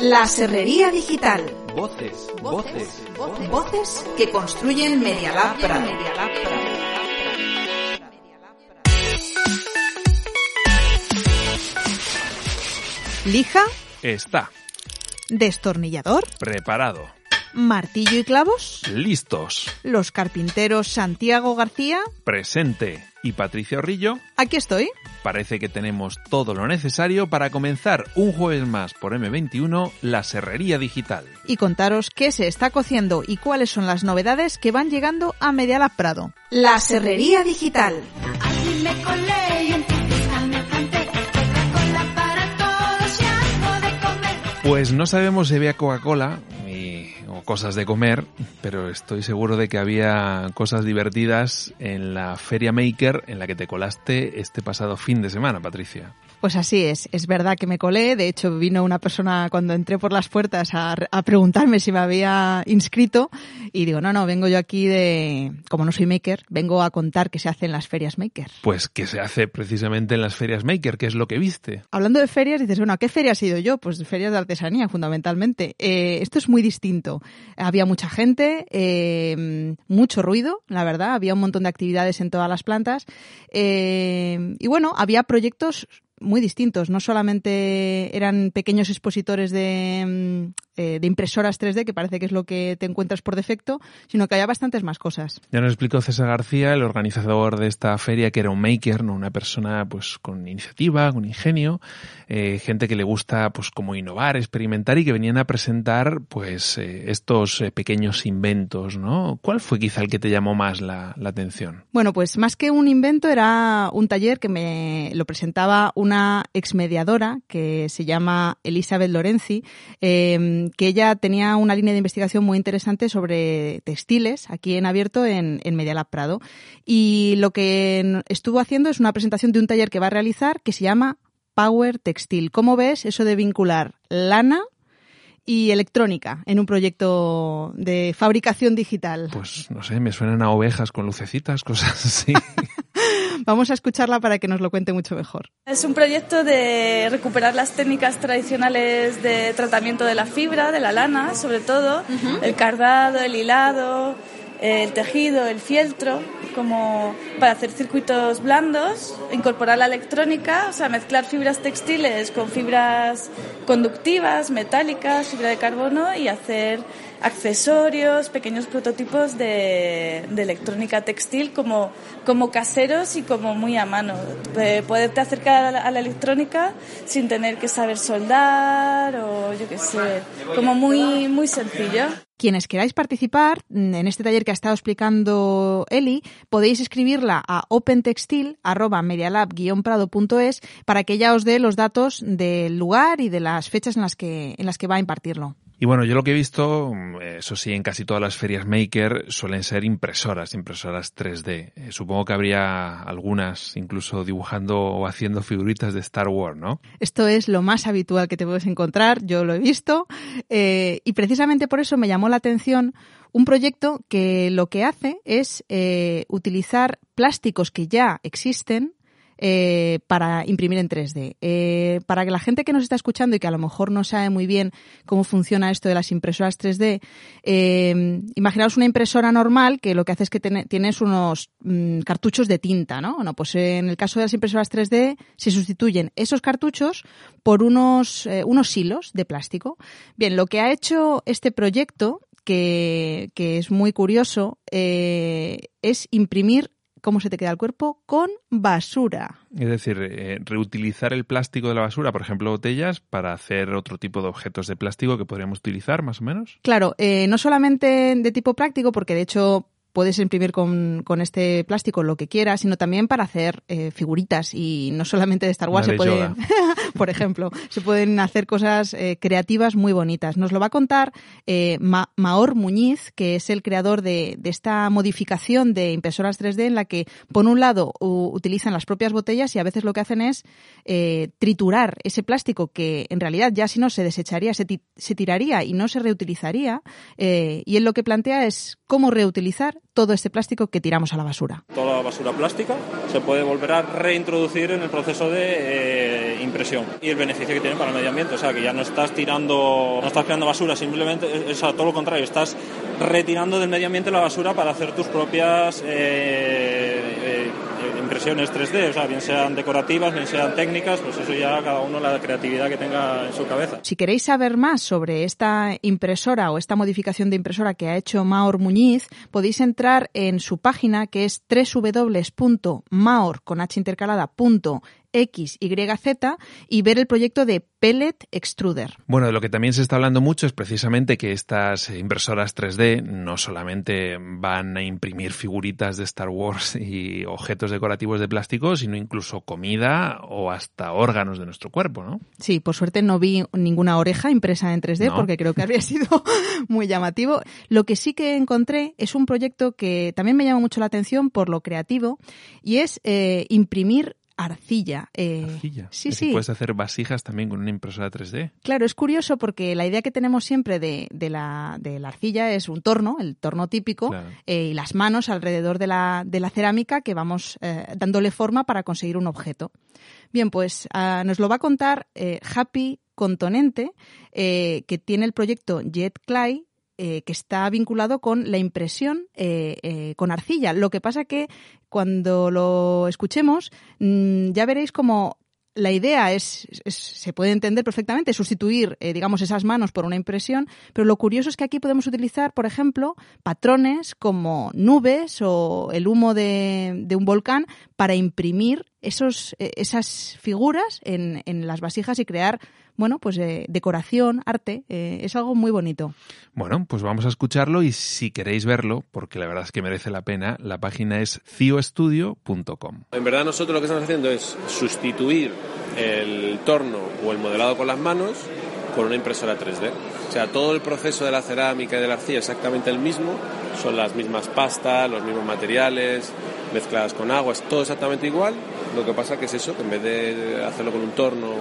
La Serrería Digital. Voces, voces, voces, Voces que construyen Media Lab Prado. Lija, Está destornillador, preparado. martillo y clavos. Listos. Los carpinteros Santiago García. Presente. Y Patricia Orrillo, Aquí estoy. parece que tenemos todo lo necesario para comenzar un jueves más por M21 la Serrería Digital. Y contaros qué se está cociendo y cuáles son las novedades que van llegando a Media Lab Prado. La Serrería Digital. Pues no sabemos si había Coca-Cola o cosas de comer, pero estoy seguro de que había cosas divertidas en la Feria Maker en la que te colaste este pasado fin de semana, Patricia. Pues así es, es verdad que me colé, de hecho vino una persona cuando entré por las puertas a, a preguntarme si me había inscrito y digo, no, no, vengo yo aquí de, como no soy maker, vengo a contar qué se hace en las ferias maker. Pues que se hace precisamente en las ferias Maker, que es lo que viste. Hablando de ferias, dices, bueno, ¿a qué feria he ido yo? Pues ferias de artesanía, fundamentalmente. Eh, esto es muy distinto. Había mucha gente, eh, mucho ruido, la verdad. Había un montón de actividades en todas las plantas. Eh, y bueno, había proyectos muy distintos. No solamente eran pequeños expositores de, mm, eh, de impresoras 3D, que parece que es lo que te encuentras por defecto, sino que había bastantes más cosas. Ya nos explicó César García, el organizador de esta feria, que era un maker, no una persona pues con iniciativa, con ingenio, eh, gente que le gusta pues como innovar, experimentar y que venían a presentar pues eh, estos eh, pequeños inventos, ¿no? ¿Cuál fue quizá el que te llamó más la, la atención? Bueno, pues más que un invento era un taller que me lo presentaba una exmediadora que se llama Elizabeth Lorenzi, eh, que ella tenía una línea de investigación muy interesante sobre textiles aquí en abierto en, en Media Lab Prado. Y lo que estuvo haciendo es una presentación de un taller que va a realizar que se llama Power Textil. ¿Cómo ves eso de vincular lana y electrónica en un proyecto de fabricación digital? Pues no sé, me suenan a ovejas con lucecitas, cosas así. Vamos a escucharla para que nos lo cuente mucho mejor. Es un proyecto de recuperar las técnicas tradicionales de tratamiento de la fibra, de la lana, sobre todo, el cardado, el hilado, el tejido, el fieltro, como para hacer circuitos blandos, incorporar la electrónica, o sea, mezclar fibras textiles con fibras conductivas, metálicas, fibra de carbono y hacer accesorios, pequeños prototipos de, de electrónica textil como, como caseros y como muy a mano. Poderte acercar a la, a la electrónica sin tener que saber soldar o yo qué sé, como muy, muy sencillo. Quienes queráis participar mm, en este taller que ha estado explicando Eli, podéis escribirla a opentextil@medialab-prado.es para que ella os dé los datos del lugar y de las fechas en las que en las que va a impartirlo. Y bueno, yo lo que he visto, mm, eso sí, en casi todas las ferias Maker suelen ser impresoras, impresoras 3D. Eh, supongo que habría algunas incluso dibujando o haciendo figuritas de Star Wars, ¿no? Esto es lo más habitual que te puedes encontrar, yo lo he visto, eh, y precisamente por eso me llamó la atención un proyecto que lo que hace es eh, utilizar plásticos que ya existen eh, para imprimir en 3D. Eh, para que la gente que nos está escuchando y que a lo mejor no sabe muy bien cómo funciona esto de las impresoras 3D, eh, imaginaos una impresora normal que lo que hace es que tiene- tienes unos mm, cartuchos de tinta, ¿no? Bueno, pues en el caso de las impresoras 3D se sustituyen esos cartuchos por unos, eh, unos hilos de plástico. Bien, lo que ha hecho este proyecto, que, que es muy curioso, eh, es imprimir cómo se te queda el cuerpo con basura. Es decir, eh, reutilizar el plástico de la basura, por ejemplo, botellas, para hacer otro tipo de objetos de plástico que podríamos utilizar, más o menos. Claro, eh, no solamente de tipo práctico, porque de hecho puedes imprimir con, con este plástico lo que quieras, sino también para hacer eh, figuritas y no solamente de Star Wars, se de pueden, por ejemplo, se pueden hacer cosas eh, creativas muy bonitas. Nos lo va a contar eh, Ma- Maor Muñiz, que es el creador de, de esta modificación de impresoras 3D en la que, por un lado, utilizan las propias botellas y a veces lo que hacen es eh, triturar ese plástico que en realidad ya si no se desecharía, se, se tiraría y no se reutilizaría. y él lo que plantea es cómo reutilizar todo este plástico que tiramos a la basura. Toda la basura plástica se puede volver a reintroducir en el proceso de eh, impresión y el beneficio que tiene para el medio ambiente. O sea, que ya no estás tirando, no estás creando basura, simplemente es a todo lo contrario, estás retirando del medio ambiente la basura para hacer tus propias eh, eh, impresiones 3D, o sea, bien sean decorativas, bien sean técnicas, pues eso ya cada uno la creatividad que tenga en su cabeza. Si queréis saber más sobre esta impresora o esta modificación de impresora que ha hecho Maor Muñiz, podéis entrar en su página que es www.maor con h intercalada punto XYZ y ver el proyecto de Pellet Extruder. Bueno, de lo que también se está hablando mucho es precisamente que estas impresoras 3D no solamente van a imprimir figuritas de Star Wars y objetos decorativos de plástico, sino incluso comida o hasta órganos de nuestro cuerpo, ¿no? Sí, por suerte no vi ninguna oreja impresa en 3D No. porque creo que habría sido muy llamativo. Lo que sí que encontré es un proyecto que también me llama mucho la atención por lo creativo y es eh, imprimir arcilla. Eh, Arcilla. Sí, sí. Puedes hacer vasijas también con una impresora 3D. Claro, es curioso porque la idea que tenemos siempre de, de la, de la arcilla es un torno, el torno típico, Claro. eh, y las manos alrededor de la, de la cerámica que vamos eh, dándole forma para conseguir un objeto. Bien, pues ah, nos lo va a contar eh, Happy Contonente, que tiene el proyecto Jet Clay, eh, que está vinculado con la impresión eh, eh, con arcilla. Lo que pasa que cuando lo escuchemos mm, ya veréis como la idea es, se puede entender perfectamente, sustituir, digamos, esas manos por una impresión, pero lo curioso es que aquí podemos utilizar, por ejemplo, patrones como nubes o el humo de un volcán para imprimir esos, eh, esas figuras en, en las vasijas y crear, bueno, pues eh, decoración, arte. eh, es algo muy bonito. Bueno, pues vamos a escucharlo y si queréis verlo, porque la verdad es que merece la pena, la página es cioestudio.com. En verdad nosotros lo que estamos haciendo es sustituir el torno o el modelado con las manos con una impresora 3D. O sea, todo el proceso de la cerámica y de la arcilla es exactamente el mismo, son las mismas pastas, los mismos materiales, mezcladas con agua, es todo exactamente igual. Lo que pasa que es eso, que en vez de hacerlo con un torno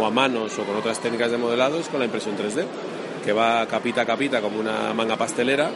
o a manos o con otras técnicas de modelado, es con la impresión 3D, que va capita a capita como una manga pastelera,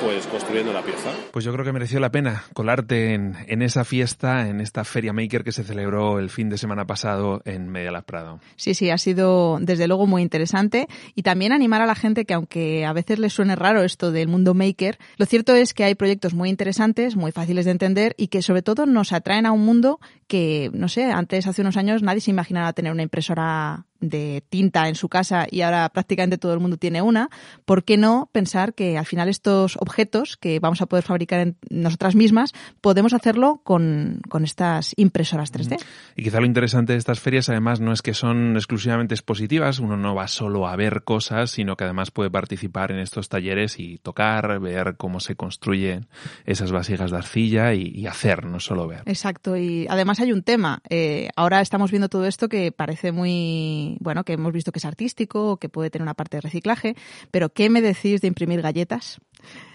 pues construyendo la pieza. Pues yo creo que mereció la pena colarte en, en esa fiesta, en esta Feria Maker que se celebró el fin de semana pasado en Media Lab Prado. Sí, sí, ha sido desde luego muy interesante y también animar a la gente que aunque a veces les suene raro esto del mundo maker, lo cierto es que hay proyectos muy interesantes, muy fáciles de entender y que sobre todo nos atraen a un mundo que, no sé, antes hace unos años nadie se imaginaba tener una impresora de tinta en su casa y ahora prácticamente todo el mundo tiene una, ¿por qué no pensar que al final estos objetos que vamos a poder fabricar en nosotras mismas podemos hacerlo con, con estas impresoras 3D? Y quizá lo interesante de estas ferias además no es que son exclusivamente expositivas, uno no va solo a ver cosas, sino que además puede participar en estos talleres y tocar, ver cómo se construyen esas vasijas de arcilla y, y hacer, no solo ver. Exacto, y además hay un tema. Eh, ahora estamos viendo todo esto que parece muy, bueno, que hemos visto que es artístico, que puede tener una parte de reciclaje, pero ¿qué me decís de imprimir galletas?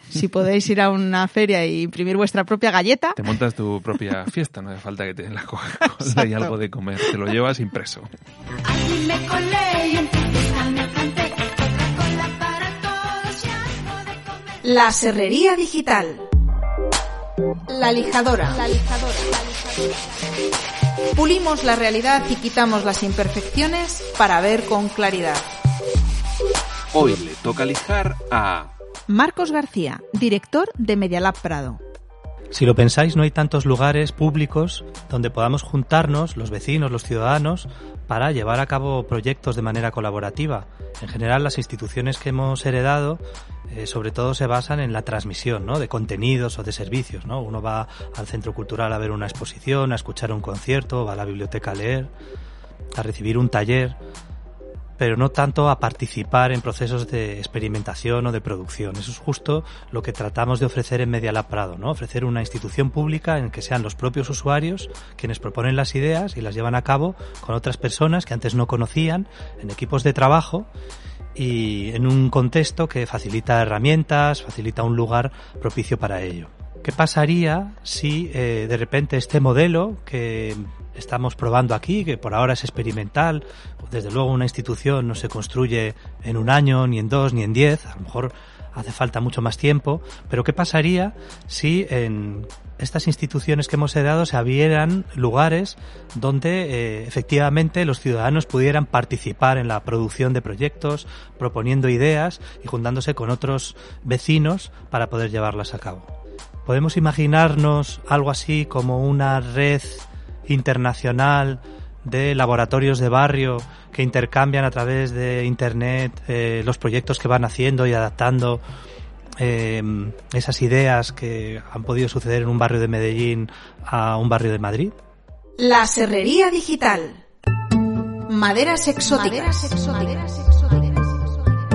Si podéis ir a una feria e imprimir vuestra propia galleta, Te montas tu propia fiesta, no hace falta que te den la Coca-Cola y algo de comer, te lo llevas impreso. Todos y algo de comer. La serrería digital. La lijadora. Pulimos la realidad y quitamos las imperfecciones para ver con claridad. Hoy le toca lijar a... Marcos García, director de Medialab Prado. Si lo pensáis, no hay tantos lugares públicos donde podamos juntarnos, los vecinos, los ciudadanos, para llevar a cabo proyectos de manera colaborativa. En general, las instituciones que hemos heredado, eh, sobre todo, se basan en la transmisión ¿no? de contenidos o de servicios. ¿no? Uno va al centro cultural a ver una exposición, a escuchar un concierto, va a la biblioteca a leer, a recibir un taller. Pero no tanto a participar en procesos de experimentación o de producción. Eso es justo lo que tratamos de ofrecer en Media Lab Prado, ¿no? Ofrecer una institución pública en que sean los propios usuarios quienes proponen las ideas y las llevan a cabo con otras personas que antes no conocían, en equipos de trabajo y en un contexto que facilita herramientas, facilita un lugar propicio para ello. ¿Qué pasaría si eh, de repente este modelo que estamos probando aquí, que por ahora es experimental, desde luego una institución no se construye en un año, ni en dos, ni en diez, a lo mejor hace falta mucho más tiempo, pero ¿qué pasaría si en estas instituciones que hemos heredado se abrieran lugares donde eh, efectivamente los ciudadanos pudieran participar en la producción de proyectos, proponiendo ideas y juntándose con otros vecinos para poder llevarlas a cabo? ¿Podemos imaginarnos algo así como una red internacional de laboratorios de barrio que intercambian a través de Internet eh, los proyectos que van haciendo y adaptando eh, esas ideas que han podido suceder en un barrio de Medellín a un barrio de Madrid? La serrería digital. Maderas exóticas.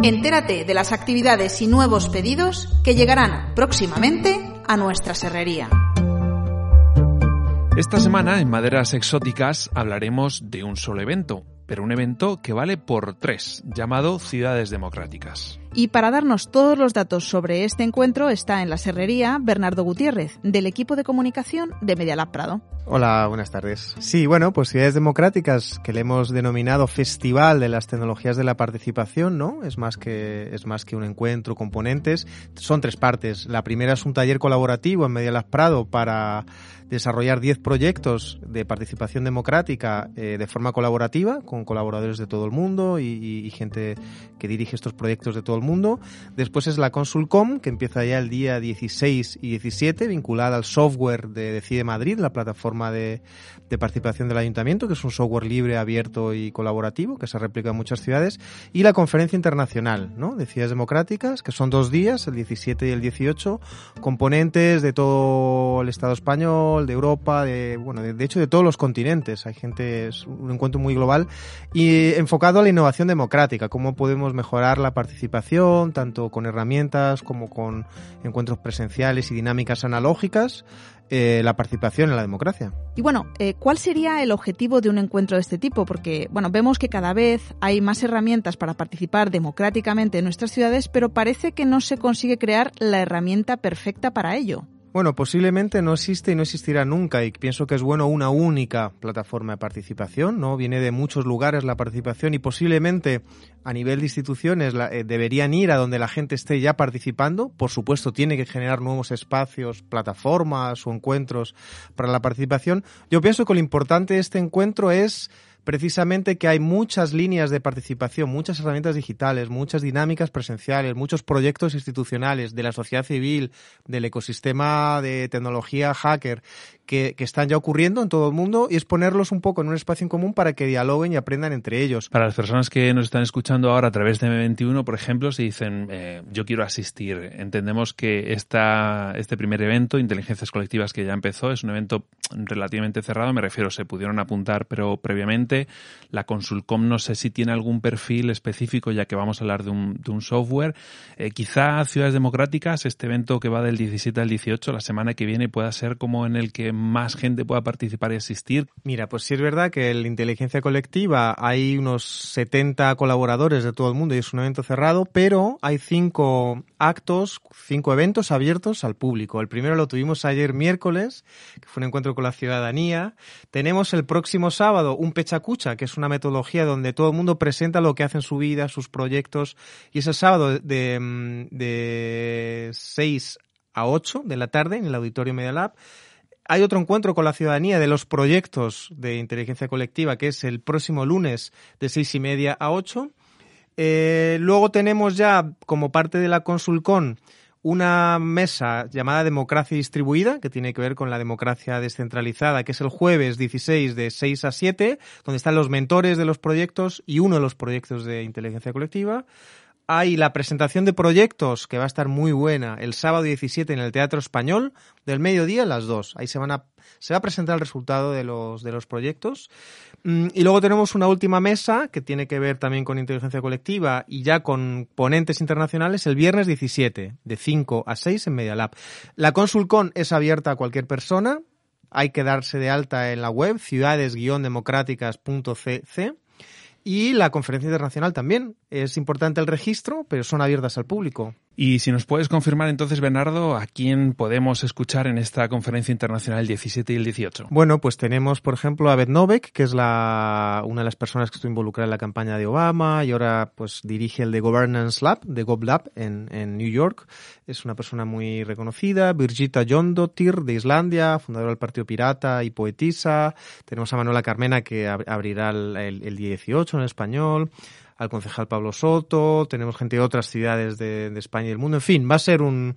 Entérate de las actividades y nuevos pedidos que llegarán próximamente a nuestra serrería. Esta semana en Maderas Exóticas hablaremos de un solo evento, pero un evento que vale por tres, llamado Ciudades Democráticas. Y para darnos todos los datos sobre este encuentro está en la serrería Bernardo Gutiérrez, del equipo de comunicación de Medialab Prado. Hola, buenas tardes. Sí, bueno, pues Ciudades Democráticas, que le hemos denominado Festival de las Tecnologías de la Participación, ¿no? Es más que, es más que un encuentro, componentes. Son tres partes. La primera es un taller colaborativo en Medialab Prado para desarrollar 10 proyectos de participación democrática eh, de forma colaborativa, con colaboradores de todo el mundo y, gente que dirige estos proyectos de todo el mundo. Después es la Consulcom, que empieza ya el día 16 y 17, vinculada al software de Decide Madrid, la plataforma de, de participación del ayuntamiento, que es un software libre, abierto y colaborativo, que se replica en muchas ciudades. Y la conferencia internacional, ¿no? De ciudades democráticas, que son dos días, el 17 y el 18, componentes de todo el Estado español, de Europa, de, bueno, de, de hecho de todos los continentes. Hay gente, es un encuentro muy global y enfocado a la innovación democrática, cómo podemos mejorar la participación, tanto con herramientas como con encuentros presenciales y dinámicas analógicas, eh, la participación en la democracia. Y bueno, eh, ¿cuál sería el objetivo de un encuentro de este tipo? Porque, bueno, vemos que cada vez hay más herramientas para participar democráticamente en nuestras ciudades, pero parece que no se consigue crear la herramienta perfecta para ello. Bueno, posiblemente no existe y no existirá nunca y pienso que es bueno una única plataforma de participación, ¿no? Viene de muchos lugares la participación y posiblemente a nivel de instituciones la, eh, deberían ir a donde la gente esté ya participando. Por supuesto, tiene que generar nuevos espacios, plataformas o encuentros para la participación. Yo pienso que lo importante de este encuentro es precisamente que hay muchas líneas de participación, muchas herramientas digitales, muchas dinámicas presenciales, muchos proyectos institucionales de la sociedad civil, del ecosistema de tecnología hacker, que, están ya ocurriendo en todo el mundo y es ponerlos un poco en un espacio en común para que dialoguen y aprendan entre ellos. Para las personas que nos están escuchando ahora a través de M21, por ejemplo, si dicen eh, yo quiero asistir, entendemos que esta, este primer evento, Inteligencias Colectivas, que ya empezó, es un evento relativamente cerrado, me refiero, se pudieron apuntar, pero previamente la Consulcom no sé si tiene algún perfil específico, ya que vamos a hablar de un, de un software. Eh, quizá Ciudades Democráticas, este evento que va del 17 al 18, la semana que viene, pueda ser como en el que más gente pueda participar y asistir? Mira, pues sí es verdad que en la inteligencia colectiva hay unos 70 colaboradores de todo el mundo y es un evento cerrado, pero hay cinco actos, cinco eventos abiertos al público. El primero lo tuvimos ayer miércoles, que fue un encuentro con la ciudadanía. Tenemos el próximo sábado un pechacucha, que es una metodología donde todo el mundo presenta lo que hace en su vida, sus proyectos, y ese sábado de, de 6 a 8 de la tarde en el Auditorio Media Lab hay otro encuentro con la ciudadanía de los proyectos de inteligencia colectiva, que es el próximo lunes de seis y media a ocho. Eh, luego tenemos ya, como parte de la Consulcon, una mesa llamada Democracia Distribuida, que tiene que ver con la democracia descentralizada, que es el jueves 16 de 6 a 7, donde están los mentores de los proyectos y uno de los proyectos de inteligencia colectiva. Hay la presentación de proyectos que va a estar muy buena el sábado 17 en el Teatro Español del mediodía a las 2. Ahí se van a se va a presentar el resultado de los de los proyectos. Mm, Y luego tenemos una última mesa que tiene que ver también con inteligencia colectiva y ya con ponentes internacionales el viernes 17 de 5 a 6 en Media Lab. La Consulcon es abierta a cualquier persona. Hay que darse de alta en la web ciudades-democráticas.cc y la conferencia internacional también. Es importante el registro, pero son abiertas al público. Y si nos puedes confirmar entonces, Bernardo, a quién podemos escuchar en esta conferencia internacional el 17 y el 18. Bueno, pues tenemos, por ejemplo, a Beth Novek, que es la, una de las personas que estuvo involucrada en la campaña de Obama y ahora pues dirige el The Governance Lab, de GovLab, en, en New York. Es una persona muy reconocida. Birgitta Jondottir, de Islandia, fundadora del Partido Pirata y poetisa. Tenemos a Manuela Carmena, que ab- abrirá el, el- el 18 en español. Al concejal Pablo Soto. Tenemos gente de otras ciudades de, de España y del mundo. En fin, va a ser un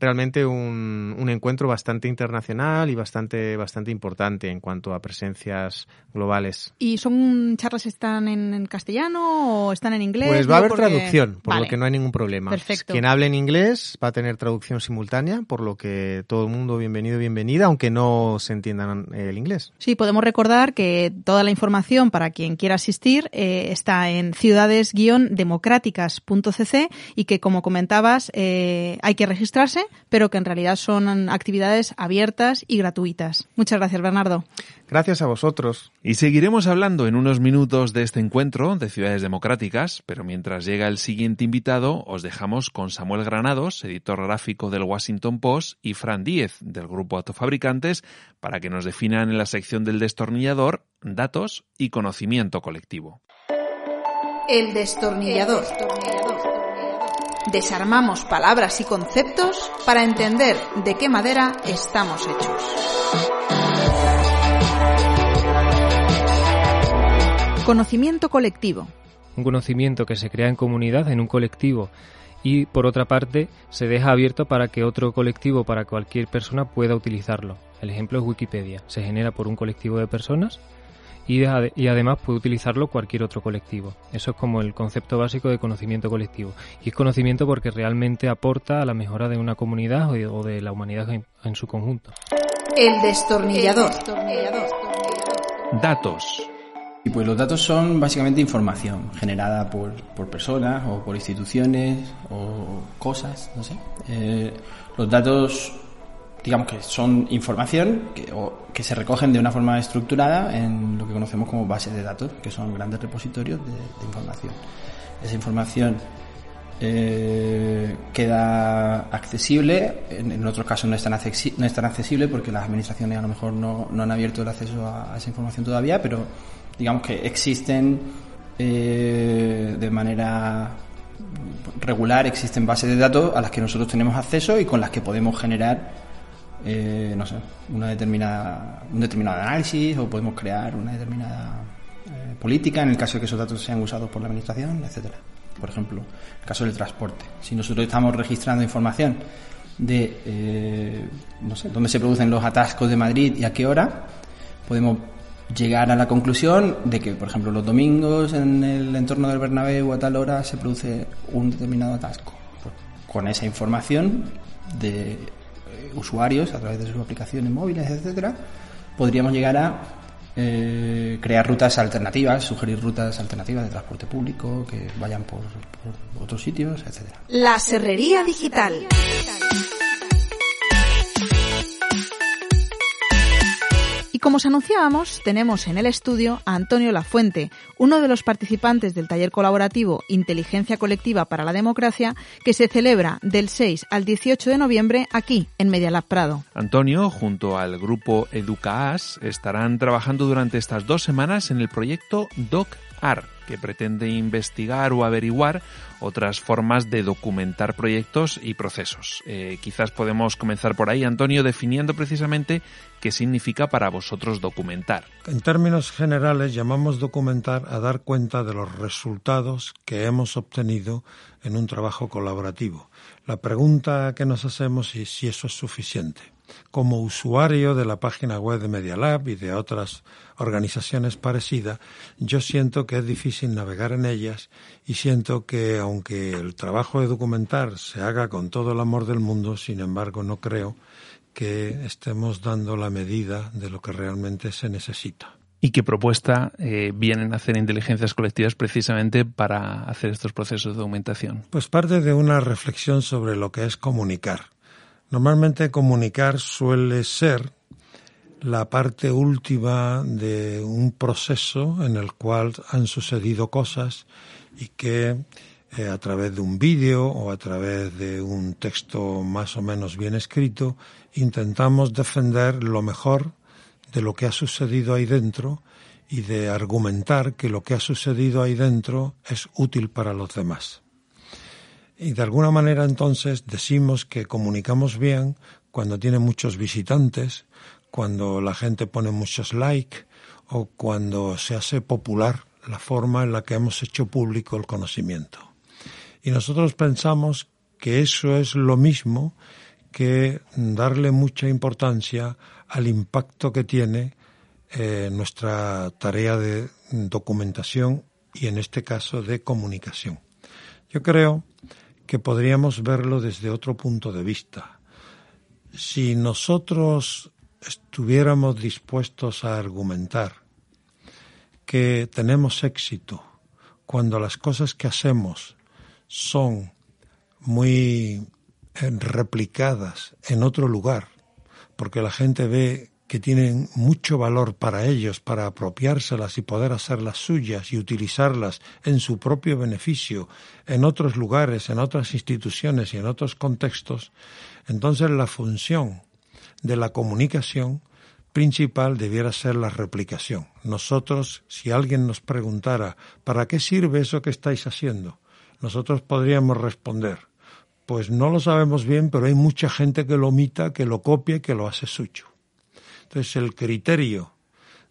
realmente un, un encuentro bastante internacional y bastante, bastante importante en cuanto a presencias globales. ¿Y son charlas están en, en castellano o están en inglés? Pues va a haber porque- traducción, por Vale. lo que no hay ningún problema. Perfecto. Quien hable en inglés va a tener traducción simultánea, por lo que todo el mundo bienvenido, bienvenida, aunque no se entiendan el inglés. Sí, podemos recordar que toda la información para quien quiera asistir eh, está en ciudades-democráticas.cc y que, como comentabas, eh, hay que registrarse, pero que en realidad son actividades abiertas y gratuitas. Muchas gracias, Bernardo. Gracias a vosotros. Y seguiremos hablando en unos minutos de este encuentro de ciudades democráticas, pero mientras llega el siguiente invitado, os dejamos con Samuel Granados, editor gráfico del Washington Post, y Fran Díez, del grupo Autofabricantes, para que nos definan en la sección del destornillador datos y conocimiento colectivo. El destornillador. Desarmamos palabras y conceptos para entender de qué madera estamos hechos. Conocimiento colectivo. un conocimiento que se crea en comunidad, en un colectivo, y por otra parte se deja abierto para que otro colectivo, para cualquier persona pueda utilizarlo. El ejemplo es Wikipedia, se genera por un colectivo de personas y, ade- y además puede utilizarlo cualquier otro colectivo. Eso es como el concepto básico de conocimiento colectivo. Y es conocimiento porque realmente aporta a la mejora de una comunidad o de, o de la humanidad en- en su conjunto. El destornillador. Datos. Y pues los datos son básicamente información generada por, por personas o por instituciones o cosas, no sé. Eh, los datos, digamos que son información que, o- que se recogen de una forma estructurada en lo que conocemos como bases de datos, que son grandes repositorios de, información. Esa información eh, queda accesible, en, otros casos no es, tan no es tan accesible porque las administraciones a lo mejor no, no han abierto el acceso a, a esa información todavía, pero digamos que existen eh, de manera regular, existen bases de datos a las que nosotros tenemos acceso y con las que podemos generar eh, no sé, una determinada, un determinado análisis o podemos crear una determinada eh, política en el caso de que esos datos sean usados por la administración, etcétera. Por ejemplo, el caso del transporte. Si nosotros estamos registrando información de, eh, no sé, dónde se producen los atascos de Madrid y a qué hora, podemos llegar a la conclusión de que, por ejemplo, los domingos en el entorno del Bernabéu a tal hora se produce un determinado atasco. Pues, con esa información de usuarios a través de sus aplicaciones móviles, etcétera, podríamos llegar a eh, crear rutas alternativas, sugerir rutas alternativas de transporte público que vayan por, otros sitios, etcétera. La serrería digital. Como os anunciábamos, tenemos en el estudio a Antonio Lafuente, uno de los participantes del taller colaborativo Inteligencia Colectiva para la Democracia, que se celebra del 6 al 18 de noviembre aquí, en Medialab Prado. Antonio, junto al grupo EducaAS, estarán trabajando durante estas dos semanas en el proyecto DocAR, que pretende investigar o averiguar otras formas de documentar proyectos y procesos. Eh, quizás podemos comenzar por ahí, Antonio, definiendo precisamente qué significa para vosotros documentar. En términos generales llamamos documentar a dar cuenta de los resultados que hemos obtenido en un trabajo colaborativo. La pregunta que nos hacemos es si eso es suficiente. Como usuario de la página web de Media Lab y de otras organizaciones parecidas, yo siento que es difícil navegar en ellas y siento que aunque el trabajo de documentar se haga con todo el amor del mundo, sin embargo no creo que estemos dando la medida de lo que realmente se necesita. ¿Y qué propuesta eh, vienen a hacer inteligencias colectivas precisamente para hacer estos procesos de documentación? Pues parte de una reflexión sobre lo que es comunicar. Normalmente comunicar suele ser la parte última de un proceso en el cual han sucedido cosas y que eh, a través de un vídeo o a través de un texto más o menos bien escrito intentamos defender lo mejor de lo que ha sucedido ahí dentro y de argumentar que lo que ha sucedido ahí dentro es útil para los demás. Y de alguna manera entonces decimos que comunicamos bien cuando tiene muchos visitantes, cuando la gente pone muchos likes o cuando se hace popular la forma en la que hemos hecho público el conocimiento. Y nosotros pensamos que eso es lo mismo que darle mucha importancia al impacto que tiene eh, nuestra tarea de documentación y en este caso de comunicación. Yo creo que podríamos verlo desde otro punto de vista. Si nosotros estuviéramos dispuestos a argumentar que tenemos éxito cuando las cosas que hacemos son muy eh, replicadas en otro lugar, porque la gente ve que tienen mucho valor para ellos, para apropiárselas y poder hacerlas suyas y utilizarlas en su propio beneficio, en otros lugares, en otras instituciones y en otros contextos, entonces la función de la comunicación principal debiera ser la replicación. Nosotros, si alguien nos preguntara, ¿para qué sirve eso que estáis haciendo? Nosotros podríamos responder, pues no lo sabemos bien, pero hay mucha gente que lo omita, que lo copia y que lo hace suyo. Entonces el criterio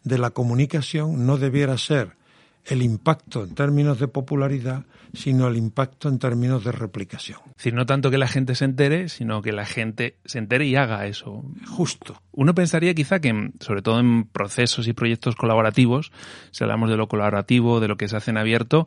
de la comunicación no debiera ser el impacto en términos de popularidad, sino el impacto en términos de replicación. Es decir, no tanto que la gente se entere, sino que la gente se entere y haga eso. Justo. Uno pensaría quizá que, sobre todo en procesos y proyectos colaborativos, si hablamos de lo colaborativo, de lo que se hace en abierto,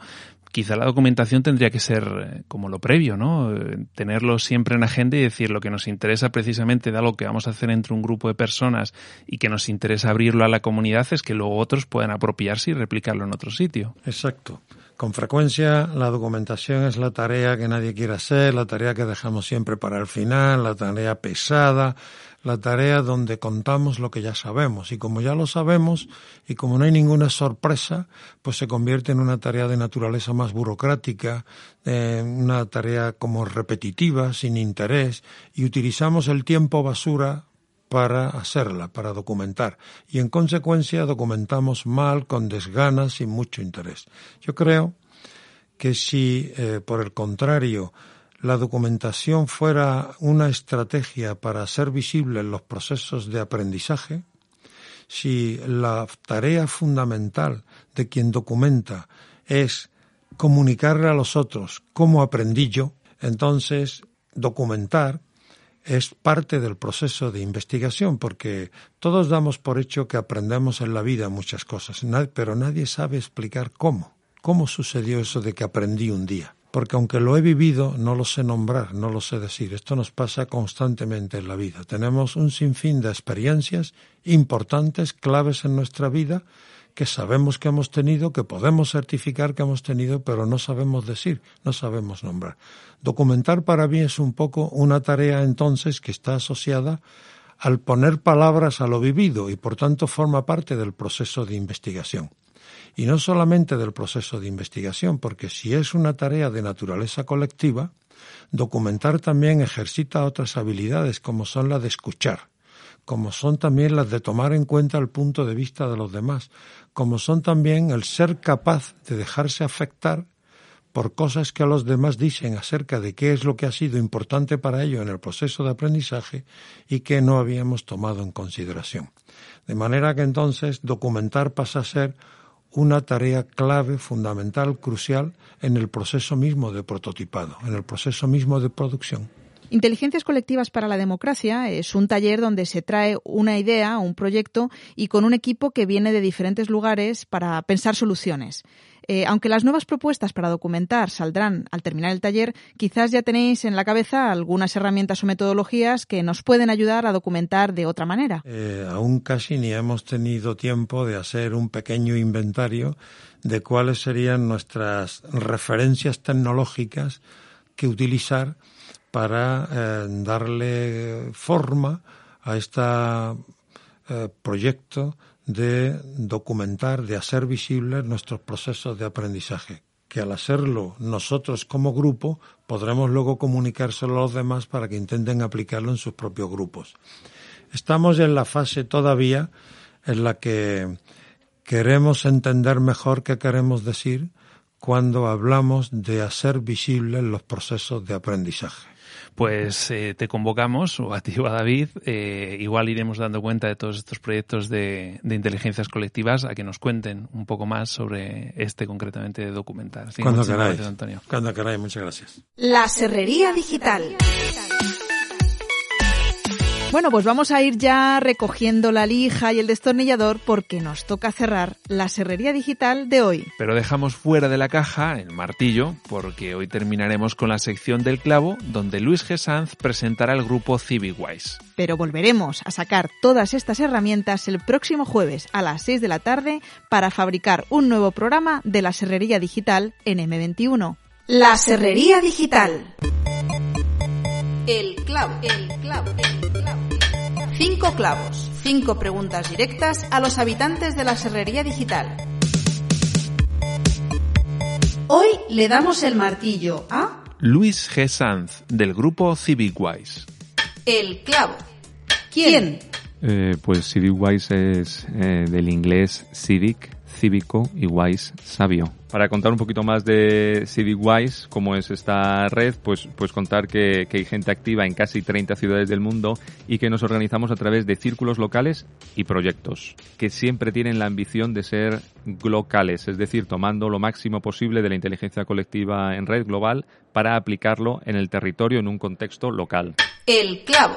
quizá la documentación tendría que ser eh, como lo previo, ¿no? Eh, tenerlo siempre en agenda y decir lo que nos interesa precisamente de algo que vamos a hacer entre un grupo de personas y que nos interesa abrirlo a la comunidad es que luego otros puedan apropiarse y replicarlo en otro sitio. Exacto. Con frecuencia la documentación es la tarea que nadie quiere hacer, la tarea que dejamos siempre para el final, la tarea pesada, la tarea donde contamos lo que ya sabemos. Y como ya lo sabemos y como no hay ninguna sorpresa, pues se convierte en una tarea de naturaleza más burocrática, eh, una tarea como repetitiva, sin interés, y utilizamos el tiempo basura para hacerla, para documentar. Y en consecuencia documentamos mal, con desganas, sin mucho interés. Yo creo que si, eh, por el contrario, la documentación fuera una estrategia para ser visible en los procesos de aprendizaje, si la tarea fundamental de quien documenta es comunicarle a los otros cómo aprendí yo, entonces documentar es parte del proceso de investigación, porque todos damos por hecho que aprendemos en la vida muchas cosas, pero nadie sabe explicar cómo, cómo sucedió eso de que aprendí un día. Porque aunque lo he vivido, no lo sé nombrar, no lo sé decir. Esto nos pasa constantemente en la vida. Tenemos un sinfín de experiencias importantes, claves en nuestra vida, que sabemos que hemos tenido, que podemos certificar que hemos tenido, pero no sabemos decir, no sabemos nombrar. Documentar para mí es un poco una tarea entonces que está asociada al poner palabras a lo vivido y por tanto forma parte del proceso de investigación. Y no solamente del proceso de investigación, porque si es una tarea de naturaleza colectiva, documentar también ejercita otras habilidades como son la de escuchar, como son también las de tomar en cuenta el punto de vista de los demás, como son también el ser capaz de dejarse afectar por cosas que los demás dicen acerca de qué es lo que ha sido importante para ellos en el proceso de aprendizaje y que no habíamos tomado en consideración. De manera que entonces documentar pasa a ser una tarea clave, fundamental, crucial en el proceso mismo de prototipado, en el proceso mismo de producción. Inteligencias colectivas para la democracia es un taller donde se trae una idea, un proyecto y con un equipo que viene de diferentes lugares para pensar soluciones. Eh, aunque las nuevas propuestas para documentar saldrán al terminar el taller, quizás ya tenéis en la cabeza algunas herramientas o metodologías que nos pueden ayudar a documentar de otra manera. Eh, aún casi ni hemos tenido tiempo de hacer un pequeño inventario de cuáles serían nuestras referencias tecnológicas que utilizar para eh, darle forma a este proyecto de documentar, de hacer visibles nuestros procesos de aprendizaje, que al hacerlo nosotros como grupo podremos luego comunicárselo a los demás para que intenten aplicarlo en sus propios grupos. Estamos en la fase todavía en la que queremos entender mejor qué queremos decir cuando hablamos de hacer visibles los procesos de aprendizaje pues eh, te convocamos, o a ti o a David, eh, igual iremos dando cuenta de todos estos proyectos de, de, inteligencias colectivas a que nos cuenten un poco más sobre este concretamente. Así Cuando queráis, Antonio. Cuando queráis, muchas gracias. La Serrería Digital. Bueno, pues vamos a ir ya recogiendo la lija y el destornillador porque nos toca cerrar la serrería digital de hoy. Pero dejamos fuera de la caja el martillo porque hoy terminaremos con la sección del clavo donde Luis G. Sanz presentará el grupo CivicWise. Pero volveremos a sacar todas estas herramientas el próximo jueves a las 6 de la tarde para fabricar un nuevo programa de la serrería digital en M21. La serrería digital. El clavo, el clavo, el clavo. Cinco clavos, cinco preguntas directas a los habitantes de la serrería digital. Hoy le damos el martillo a Luis G. Sanz, del grupo CivicWise. El clavo. ¿Quién? Eh, pues CivicWise es eh, del inglés civic, cívico y wise, sabio. Para contar un poquito más de CivicWise, cómo es esta red, pues, pues contar que, que, hay gente activa en casi 30 ciudades del mundo y que nos organizamos a través de círculos locales y proyectos, que siempre tienen la ambición de ser locales, es decir, tomando lo máximo posible de la inteligencia colectiva en red global para aplicarlo en el territorio en un contexto local. El clavo.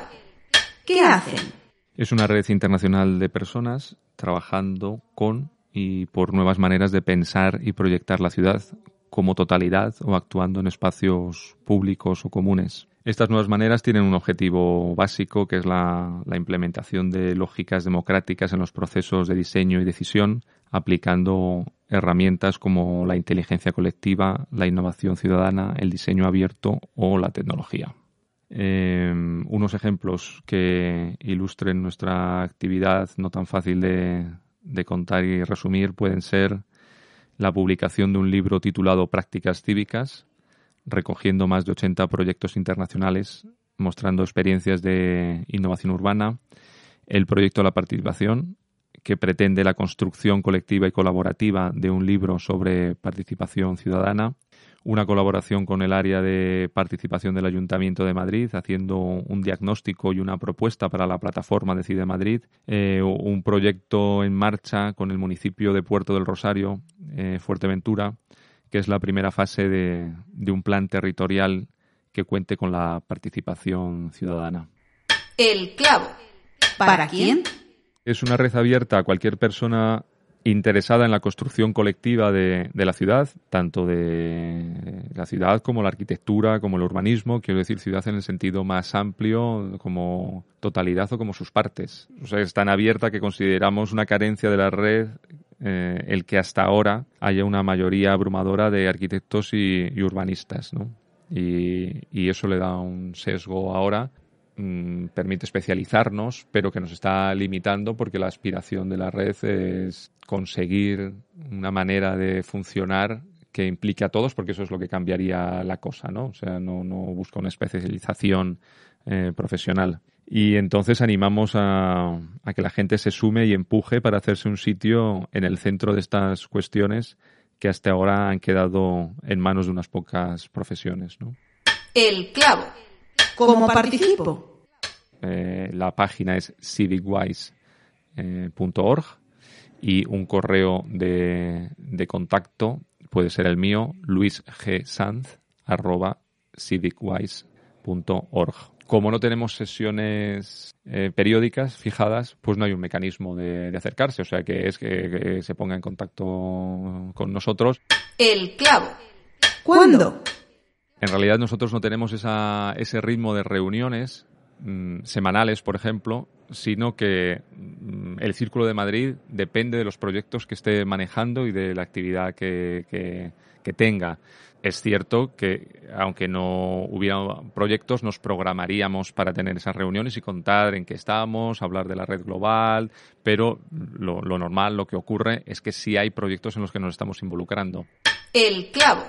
¿Qué hacen? Es una red internacional de personas trabajando con y por nuevas maneras de pensar y proyectar la ciudad como totalidad o actuando en espacios públicos o comunes. Estas nuevas maneras tienen un objetivo básico que es la, implementación de lógicas democráticas en los procesos de diseño y decisión, aplicando herramientas como la inteligencia colectiva, la innovación ciudadana, el diseño abierto o la tecnología. Eh, unos ejemplos que ilustren nuestra actividad no tan fácil de, de contar y resumir pueden ser la publicación de un libro titulado Prácticas Cívicas, recogiendo más de 80 proyectos internacionales mostrando experiencias de innovación urbana, el proyecto La Participación, que pretende la construcción colectiva y colaborativa de un libro sobre participación ciudadana, una colaboración con el área de participación del Ayuntamiento de Madrid, haciendo un diagnóstico y una propuesta para la plataforma Decide Madrid, eh, un proyecto en marcha con el municipio de Puerto del Rosario, eh, Fuerteventura, que es la primera fase de, de un plan territorial que cuente con la participación ciudadana. El clavo. ¿Para quién? Es una red abierta a cualquier persona interesada en la construcción colectiva de, de, la ciudad, tanto de la ciudad como la arquitectura, como el urbanismo, quiero decir ciudad en el sentido más amplio, como totalidad o como sus partes. O sea, es tan abierta que consideramos una carencia de la red eh, el que hasta ahora haya una mayoría abrumadora de arquitectos y, urbanistas, ¿no? Y eso le da un sesgo ahora Mm, permite especializarnos, pero que nos está limitando porque la aspiración de la red es conseguir una manera de funcionar que implique a todos, porque eso es lo que cambiaría la cosa, ¿no? O sea, no, no busca una especialización eh, profesional. Y entonces animamos a, a, que la gente se sume y empuje para hacerse un sitio en el centro de estas cuestiones que hasta ahora han quedado en manos de unas pocas profesiones, ¿no? El clavo. ¿Cómo participo? Eh, la página es civicwise.org eh, y un correo de, de, contacto puede ser el mío, luisgsanz, arroba civicwise.org. Como no tenemos sesiones eh, periódicas fijadas, pues no hay un mecanismo de, de acercarse, o sea que es que, que, se ponga en contacto con nosotros. El clavo. ¿Cuándo? En realidad nosotros no tenemos esa, ese ritmo de reuniones mmm, semanales, por ejemplo, sino que mmm, el Círculo de Madrid depende de los proyectos que esté manejando y de la actividad que, que, tenga. Es cierto que, aunque no hubiera proyectos, nos programaríamos para tener esas reuniones y contar en qué estamos, hablar de la red global, pero lo, lo normal, lo que ocurre, es que sí hay proyectos en los que nos estamos involucrando. El clavo.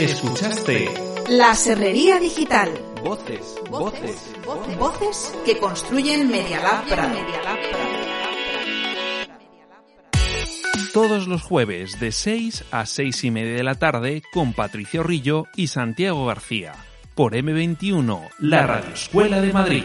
Escuchaste La Serrería Digital. Voces, voces, voces, voces que construyen Media Lab Prado. Todos los jueves de 6 a 6 y media de la tarde con Patricio Rillo y Santiago García. Por M21, la Radio Escuela de Madrid.